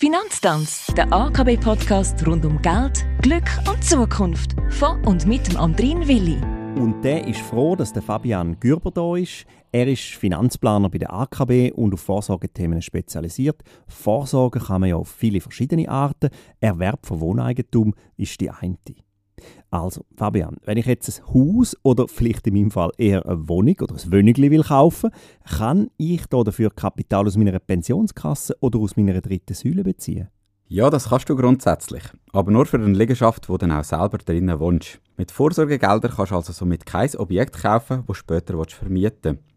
Finanztanz, der AKB-Podcast rund um Geld, Glück und Zukunft. Von und mit dem Andrin Willi. Und der ist froh, dass der Fabian Gürber da ist. Er ist Finanzplaner bei der AKB und auf Vorsorgethemen spezialisiert. Vorsorge kann man ja auf viele verschiedene Arten. Erwerb von Wohneigentum ist die eine. Also, Fabian, wenn ich jetzt ein Haus oder vielleicht in meinem Fall eher eine Wohnung oder ein Wönigli will kaufen, kann ich da dafür Kapital aus meiner Pensionskasse oder aus meiner dritten Säule beziehen? Ja, das kannst du grundsätzlich. Aber nur für eine Liegenschaft, wo du dann auch selber drinnen wohnst. Mit Vorsorgegeldern kannst du also somit kein Objekt kaufen, das später vermieten willst.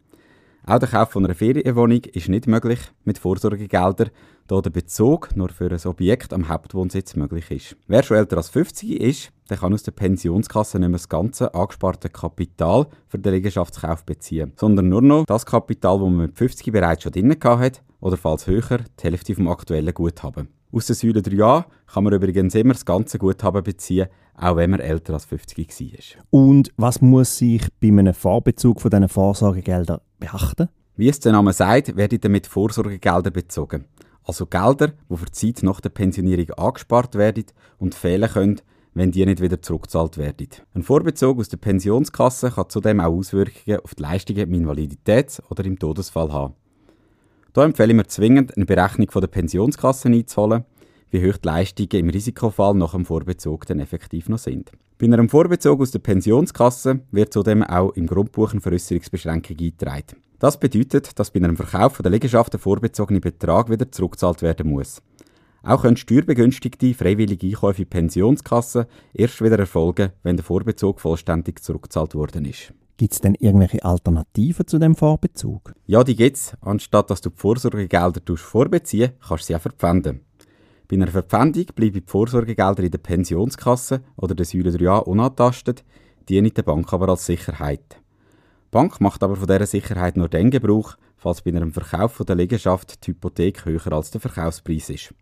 Auch der Kauf von einer Ferienwohnung ist nicht möglich mit Vorsorgegeldern, da der Bezug nur für ein Objekt am Hauptwohnsitz möglich ist. Wer schon älter als 50 ist, der kann aus der Pensionskasse nicht mehr das ganze angesparte Kapital für den Liegenschaftskauf beziehen, sondern nur noch das Kapital, das man mit 50 bereits schon drin hat oder falls höher die Hälfte vom aktuellen Guthaben. Aus der Säule 3a kann man übrigens immer das ganze Guthaben beziehen, auch wenn man älter als 50 war. Und was muss sich bei einem Vorbezug von diesen Vorsorgegeldern beachten? Wie es der Name sagt, werden damit Vorsorgegelder bezogen. Also Gelder, die für die Zeit nach der Pensionierung angespart werden und fehlen können, wenn die nicht wieder zurückgezahlt werden. Ein Vorbezug aus der Pensionskasse kann zudem auch Auswirkungen auf die Leistungen im Invaliditäts- oder im Todesfall haben. Da empfehle ich mir zwingend, eine Berechnung von der Pensionskasse einzuholen, wie hoch die Leistungen im Risikofall nach dem Vorbezug dann effektiv noch sind. Bei einem Vorbezug aus der Pensionskasse wird zudem auch im Grundbuch eine Veräusserungsbeschränkung eingetragen. Das bedeutet, dass bei einem Verkauf der Liegenschaft der vorbezogene Betrag wieder zurückgezahlt werden muss. Auch können steuerbegünstigte freiwillige Einkäufe in Pensionskassen erst wieder erfolgen, wenn der Vorbezug vollständig zurückgezahlt worden ist. Gibt es denn irgendwelche Alternativen zu dem Vorbezug? Ja, die gibt es. Anstatt dass du die Vorsorgegelder vorbeziehen kannst du sie auch verpfänden. Bei einer Verpfändung bleiben die Vorsorgegelder in der Pensionskasse oder der Säule 3a unantastet, dienen der Bank aber als Sicherheit. Die Bank macht aber von dieser Sicherheit nur dann Gebrauch, falls bei einem Verkauf der Liegenschaft die Hypothek höher als der Verkaufspreis ist.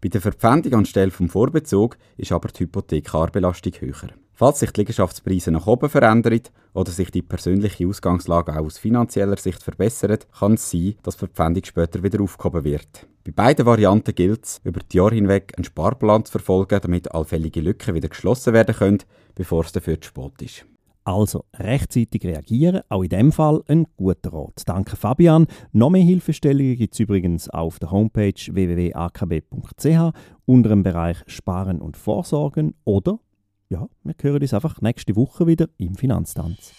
Bei der Verpfändung anstelle vom Vorbezug ist aber die Hypothekarbelastung höher. Falls sich die Liegenschaftspreise nach oben verändern oder sich die persönliche Ausgangslage auch aus finanzieller Sicht verbessert, kann es sein, dass die Verpfändung später wieder aufgehoben wird. Bei beiden Varianten gilt es, über die Jahre hinweg einen Sparplan zu verfolgen, damit allfällige Lücken wieder geschlossen werden können, bevor es dafür zu spät ist. Also rechtzeitig reagieren, auch in dem Fall ein guter Rat. Danke Fabian. Noch mehr Hilfestellungen gibt es übrigens auf der Homepage www.akb.ch unter dem Bereich Sparen und Vorsorgen oder ja, wir hören uns einfach nächste Woche wieder im Finanztanz.